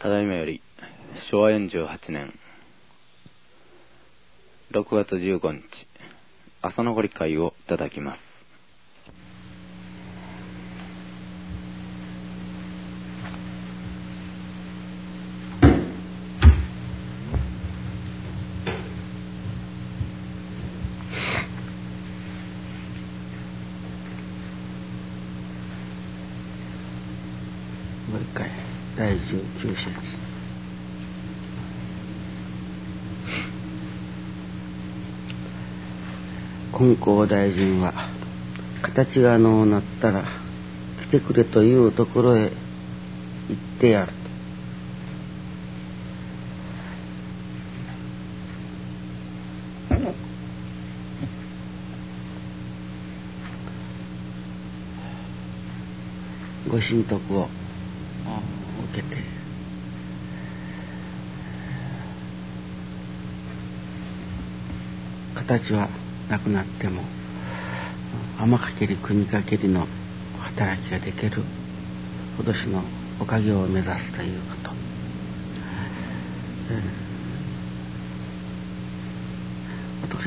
ただいまより昭和48年6月15日朝のご理解をいただきますもう一回第19節金光大臣は形がのうなったら来てくれというところへ行ってやると。ご神徳を受けて。形はなくなっても天かけり国かけりの働きができる今年のおかげを目指すということ、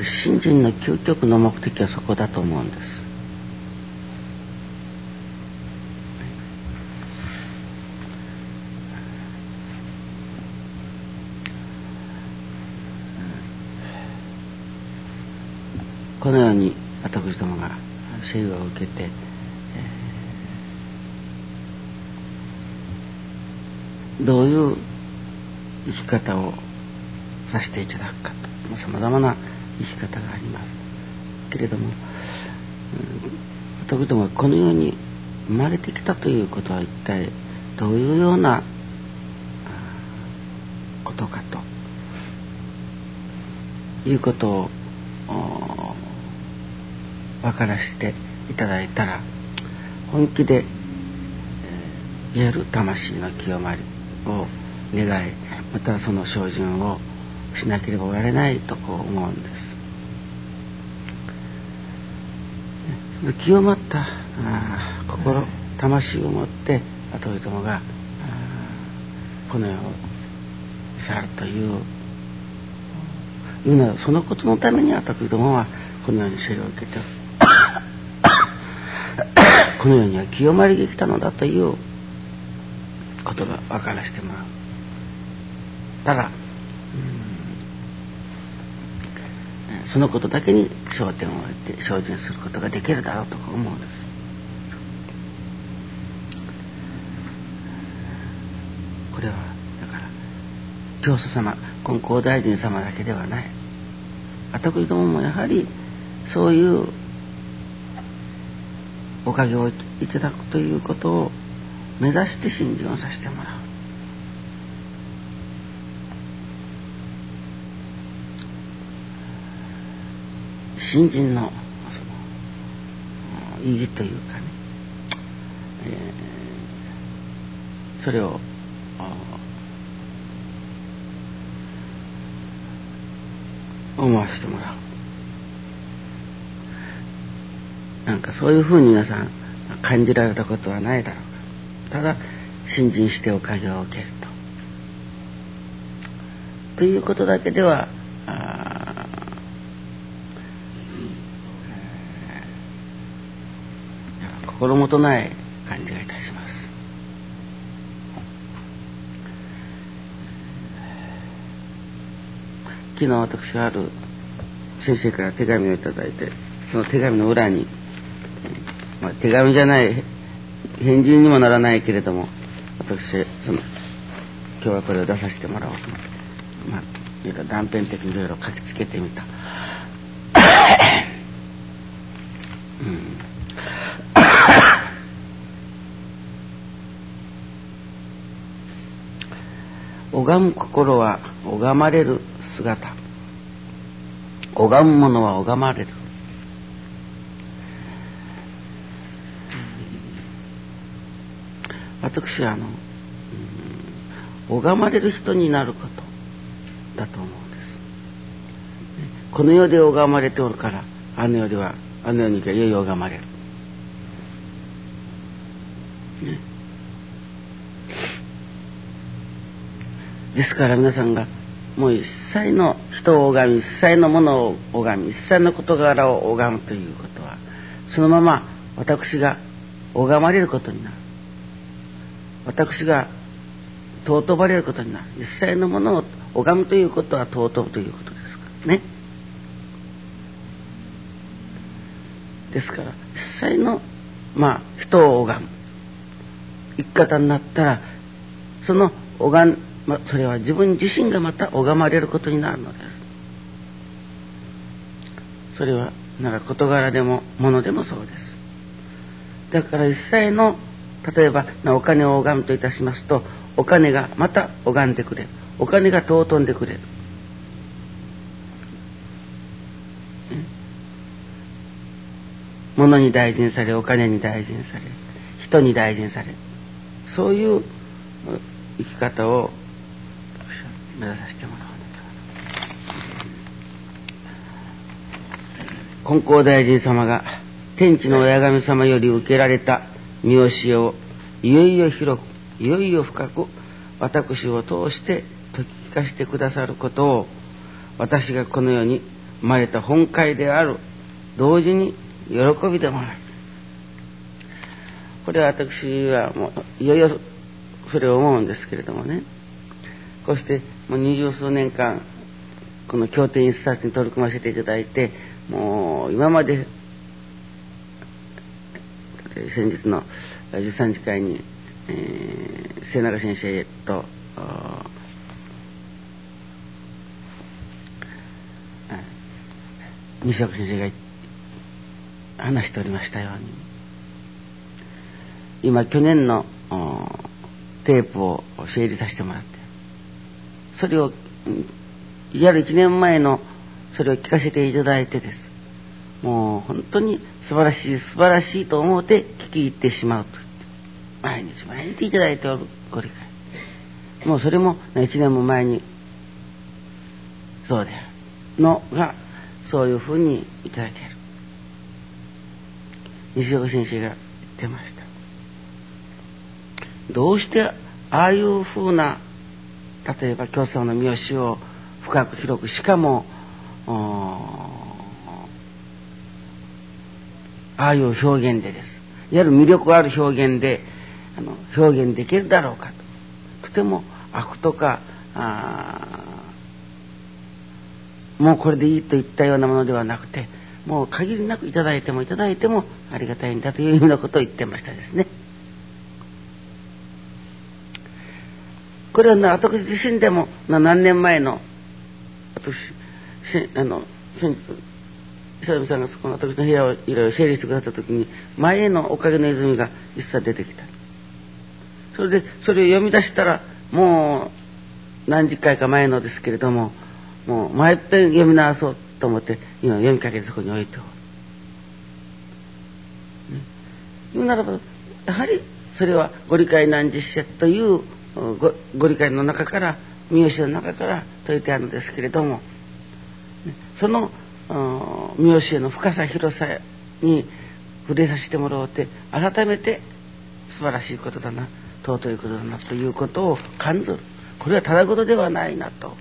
私信心の究極の目的はそこだと思うんですこのように私どもが生を受けて、えー、どういう生き方をさせていただくかと。さまざまな生き方があります。けれども、うん、私どもがこのように生まれてきたということは一体どういうようなことかと。いうことを分からせていただいたら本気で、えー、言える魂の清まりを願いまたその精進をしなければおられないとこう思うんです。清まった心魂を持って後々もがこの世を去るといういうのはそのことのために私どもはこのように生を受けてこの世には清まりが来たのだということが分からせてもらう。ただそのことだけに焦点を置いて精進することができるだろうと思うんです。これはだから教祖様金光大臣様だけではない。私どももやはりそういうおかげをいただくということを目指して信心をさせてもらう。信心のその意義というかね、えー、それを思わせてもらう。なんかそういうふうに皆さん感じられたことはないだろうか。ただ信心しておかげを受けると。ということだけでは心もとない感じがいたします。昨日私はある先生から手紙をいただいてその手紙の裏にまあ、手紙じゃない返事にもならないけれども私その今日はこれを出させてもらおう。と思って、まあ、断片的にいろいろ書きつけてみた。拝む心は拝まれる姿。拝む者は拝まれる。私はあの、うん、拝まれる人になることだと思うんです。この世で拝まれておるからあの世ではあの世に行けばよい拝まれる。ね、ですから皆さんがもう一切の人を拝み一切のものを拝み一切の事柄を拝むということはそのまま私が拝まれることになる私が尊ばれることになる。一切のものを拝むということは尊ぶということですからね。ですから一切のまあ人を拝む。生き方になったらその拝まそれは自分自身がまた拝まれることになるのです。それはなら事柄でも物でもそうです。だから一切の例えばお金を拝むといたしますとお金がまた拝んでくれるお金が尊んでくれ。る物に大事にされお金に大事にされ人に大事にされそういう生き方を目指させてもらおう金光大臣様が天地の親神様より受けられた見教えをいよいよ広くいよいよ深く私を通して説き聞かせてくださることを私がこの世に生まれた本会である同時に喜びでもあるこれは私はもういよいよそれを思うんですけれどもね。こうしてもう二十数年間この経典一冊に取り組ませていただいてもう今まで先日の13次会に、えー、末永先生と西岡先生が話しておりましたように今去年のテープを整理させてもらってそれをやる1年前のそれを聞かせていただいてです。もう本当に素晴らしい素晴らしいと思って聞き入ってしまうと毎日毎日いただいておるご理解。もうそれも1年も前に。そうであるのがそういうふうにいただける。西岡先生が言ってました。どうしてああいうふうな例えば教祖の三好を深く広くしかもああいう表現でですいわゆる魅力ある表現であの表現できるだろうかととても悪とかもうこれでいいといったようなものではなくてもう限りなくいいてもいただいてもありがたいんだというようなことを言ってましたですね。これは、ね、私自身でも何年前の私あの先日久々さんがそこの私の部屋をいろいろ整理してくださった時に前へのおかげの泉が一切出てきた。それでそれを読み出したらもう何十回か前のですけれどももう前っぺん読み直そうと思って今読みかけてそこに置いておる、ね、言うならばやはりそれはご理解難実者というごご理解の中から三好の中から説いてあるんですけれどもその三好への深さ広さに触れさせてもらおうって改めて素晴らしいことだな尊いことだなということを感ずる。これはただ事ではないなと。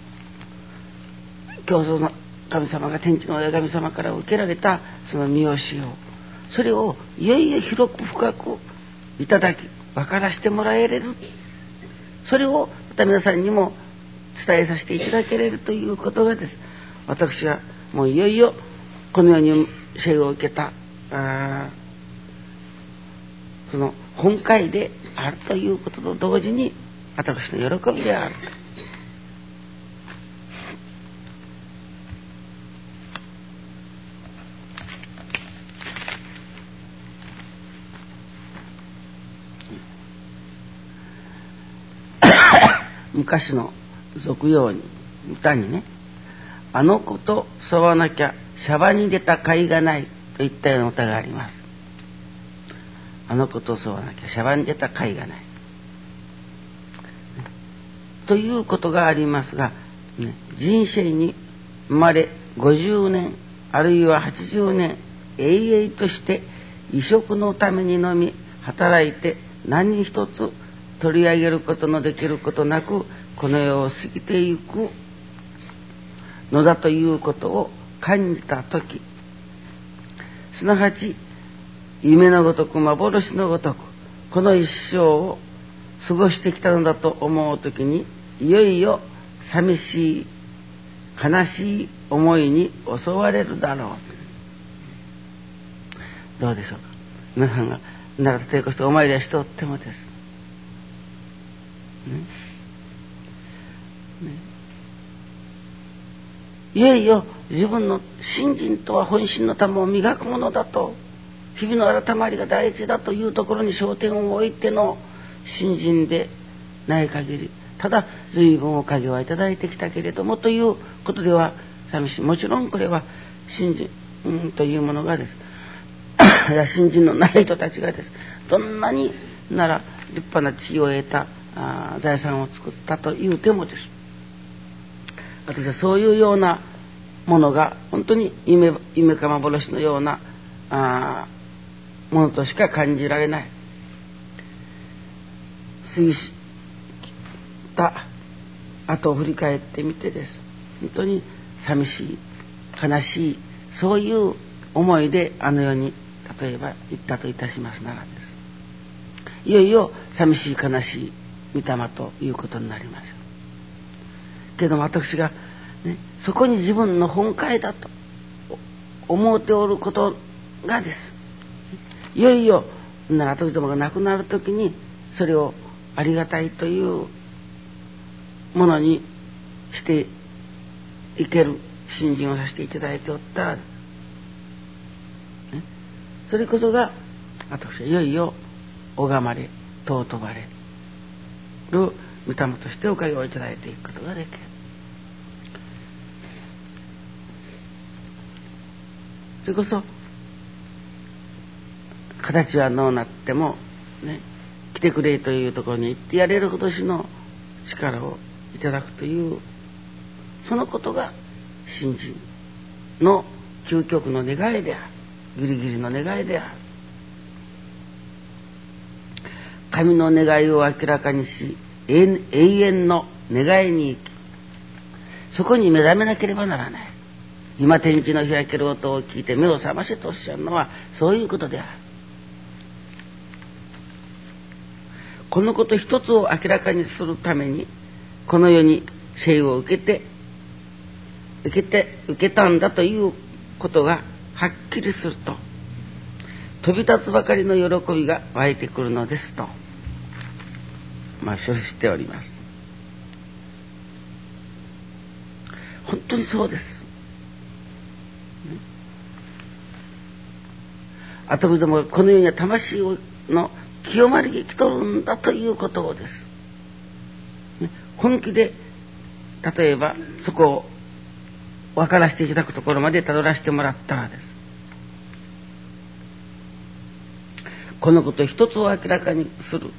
教祖の神様が天地の親神様から受けられたその三好をそれをいよいよ広く深くいただき分からせてもらえれる。それをまた皆さんにも伝えさせていただけれるということがです。私はもういよいよこのように生を受けたその本会であるということと同時に私の喜びであると。昔の俗用に歌にね「あの子と沿わなきゃシャバに出た甲斐がない」といったような歌があります。あの子と沿わなきゃシャバに出た甲斐がない。ということがありますが、人生に生まれ50年あるいは80年永遠として移植のためにのみ働いて何一つ取り上げることのできることなくこの世を過ぎていくのだということを感じた時すなわち夢のごとく幻のごとくこの一生を過ごしてきたのだと思う時にいよいよ寂しい悲しい思いに襲われるだろう。どうでしょうか？皆さんが奈良としてお参りはしておってもです。ね。ね。いよいよ自分の信心とは本心の玉を磨くものだと日々の改まりが大事だというところに焦点を置いての信心でない限りただ随分おかげはいただいてきたけれどもということでは寂しい。もちろんこれは信心、うん、というものがです。や信心のない人たちがです。どんなになら立派な地位を得たあ財産を作ったというてもです。私はそういうようなものが本当に夢夢か幻のようなあものとしか感じられない。過ぎた後を振り返ってみてです。本当に寂しい悲しいそういう思いであの世に例えば行ったといたしますならです。いよいよ寂しい悲しい御霊ということになります。けども私が、ね、そこに自分の本懐だと思っておることがです。いよいよなら時どもが亡くなる時にそれをありがたいというものにしていける信心をさせていただいておった、ね、それこそが私はいよいよ拝まれ尊ばれる御霊としておかげをいただいていくことができる。それこそ形はどうなってもね来てくれというところに行ってやれるほどしの力をいただくというそのことが信心の究極の願いであるギリギリの願いである神の願いを明らかにし永遠の願いにそこに目覚めなければならない。今天地の開ける音を聞いて目を覚ませとおっしゃるのはそういうことである。このこと一つを明らかにするためにこの世に生を受けて受けて受けたんだということがはっきりすると飛び立つばかりの喜びが湧いてくるのですと。まあ処理しております。本当にそうです。後部どもこの世には魂の清まりが来とるんだということをです、本気で例えばそこを分からせていただくところまでたどらせてもらったらです。このこと一つを明らかにする。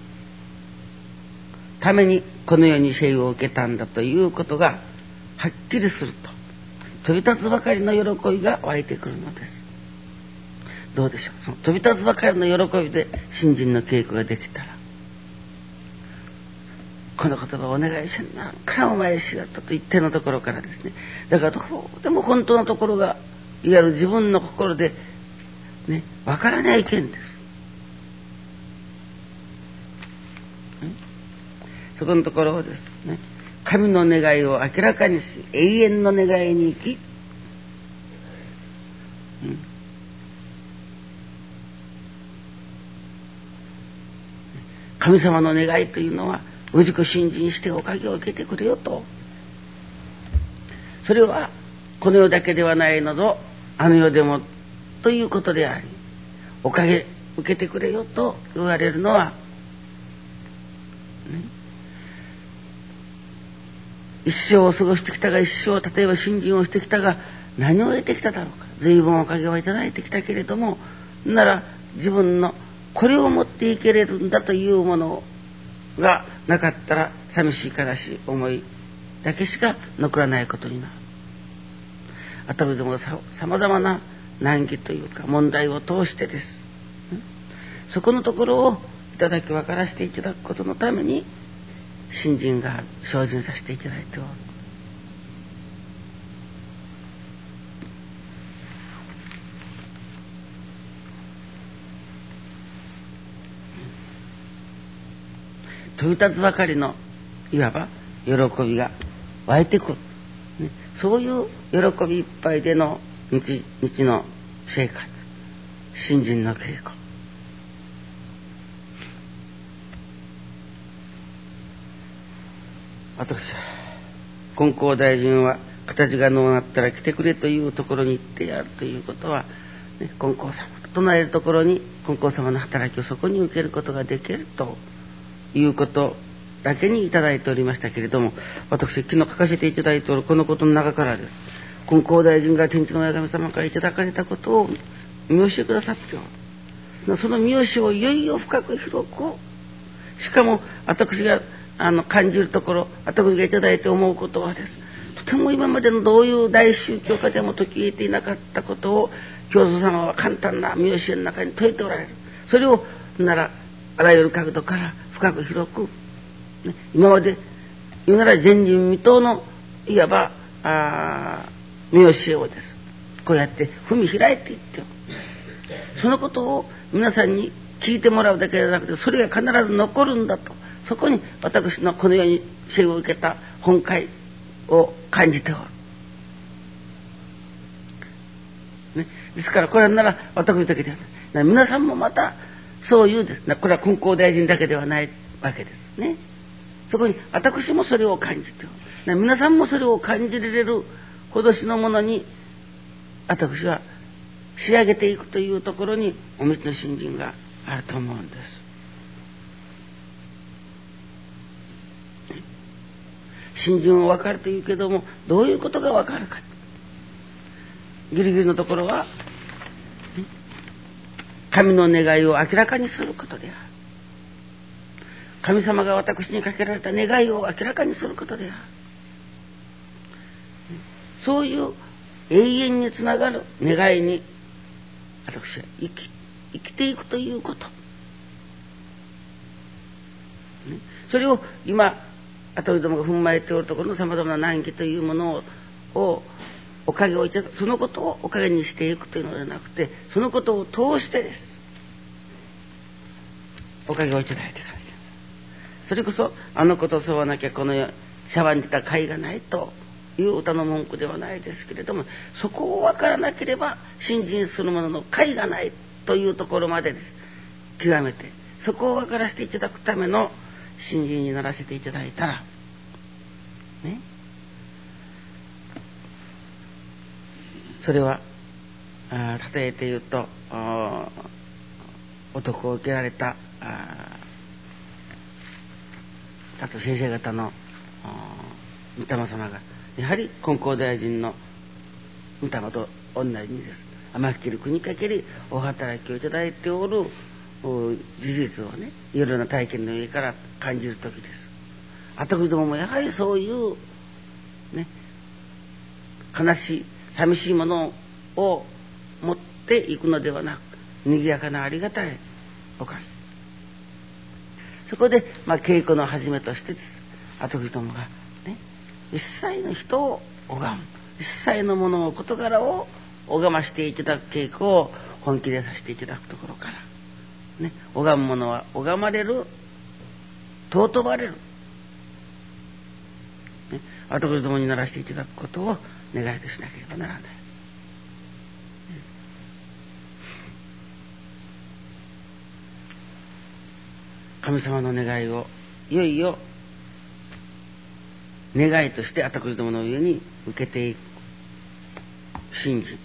ためにこの世に生を受けたんだということがはっきりすると飛び立つばかりの喜びが湧いてくるのです。どうでしょう？その飛び立つばかりの喜びで新人の稽古ができたらこの言葉をお願いし何回お前しがったと一定のところからですね。だからどうでも本当のところがいわゆる自分の心でねわからない件です。そこのところをですね神の願いを明らかにし永遠の願いに行き、神様の願いというのは氏子信心しておかげを受けてくれよと。それはこの世だけではないのぞあの世でもということでありおかげ受けてくれよと言われるのは、ね、一生を過ごしてきたが一生例えば信心をしてきたが何を得てきただろうか随分おかげをいただいてきたけれどもなら自分のこれを持っていけれるんだというものがなかったら寂しい悲しい思いだけしか残らないことになる。頭でもさまざまな難儀というか問題を通してです。そこのところを頂き分からせていただくことのために新人が精進させていただいておる。飛び立つばかりのいわば喜びが湧いてくる、ね、そういう喜びいっぱいでの日日の生活。新人の稽古。私は金光大臣は形がのうなったら来てくれというところに行ってやるということは、ね、金光様と唱えるところに金光様の働きをそこに受けることができるということだけにいただいておりましたけれども私昨日書かせていただいておるこのことの中からです。金光大臣が天地の親神様からいただかれたことを見教えくださっておる。その見教えをいよいよ深く広くしかも私があの感じるところ私がいいて思うことはです。とても今までのどういう大宗教家でも解き得ていなかったことを教祖様は簡単な見教えの中に説いておられる。それをならあらゆる角度から深く広く、ね、今まで言うなら前人未到のいわばあ見教えをです。こうやって踏み開いていってそのことを皆さんに聞いてもらうだけじゃなくてそれが必ず残るんだと。そこに私のこの世に生を受けた本会を感じておる。ね、ですからこれなら私だけではない。皆さんもまたそういうです。ねこれは金光大臣だけではないわけですね。そこに私もそれを感じておる。皆さんもそれを感じられる今年のものに私は仕上げていくというところにお道の新人があると思うんです。新人は分かるというけどもどういうことが分かるか。ギリギリのところは神の願いを明らかにすることである。神様が私にかけられた願いを明らかにすることである。そういう永遠につながる願いに私は生き生きていくということ、それを今アトリどもが踏まえておるところのさまざまな難儀というものをおかげをいただそのことをおかげにしていくというのではなくてそのことを通してです。おかげをいただいてからそれこそあのことそうはなきゃこのシャワーに出た甲斐がないという歌の文句ではないですけれどもそこを分からなければ信心する者の甲斐がないというところまでです。極めて。そこを分からせていただくための信心にならせていただいたらね。それはあ例えて言うと男を受けられたあと先生方の御霊様がやはり金光大臣の御霊と同じにです。天きる国かけりお働きをいただいておる事実をねいろいろな体験の上から感じる時です。私どももやはりそういうね悲しい寂しいものを持っていくのではなく賑やかなありがたいおかげそこで、まあ、稽古の始めとしてです。私どもがね一切の人を拝む。一切のものを事柄を拝ましていただく稽古を本気でさせていただくところから、ね、拝む者は拝まれる尊ばれる、ね、私どもにならしていただくことを願いとしなければならない。神様の願いをいよいよ願いとして私どもの上に受けていく。信じ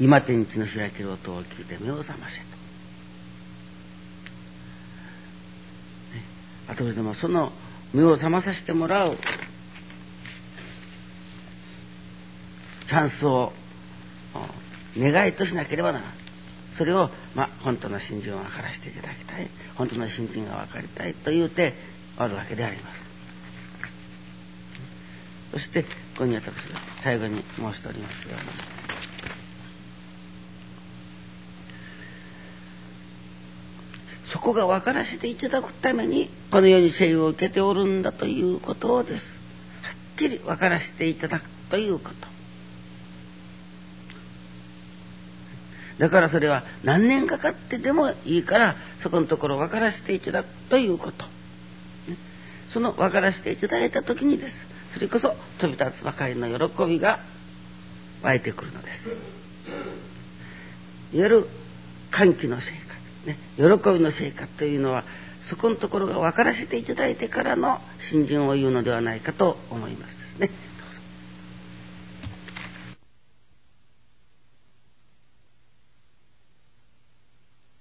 今天地の開ける音を聞いて目を覚ませと。あとでもその目を覚まさせてもらうチャンスを願いとしなければならない。それを、まあ、本当の信心を分からせていただきたい。本当の信心が分かりたいと言うてあるわけであります。そして、ここに私が最後に申しておりますように、こが分からせていただくために、この世に生を受けておるんだということをです。はっきり分からせていただくということ。だからそれは何年かかってでもいいからそこのところ分からせていただくということ。その分からせていただいた時にです。それこそ飛び立つばかりの喜びが湧いてくるのです。いわゆる歓喜の生、ね、喜びの成果というのはそこのところが分からせていただいてからの新人を言うのではないかと思いますですね。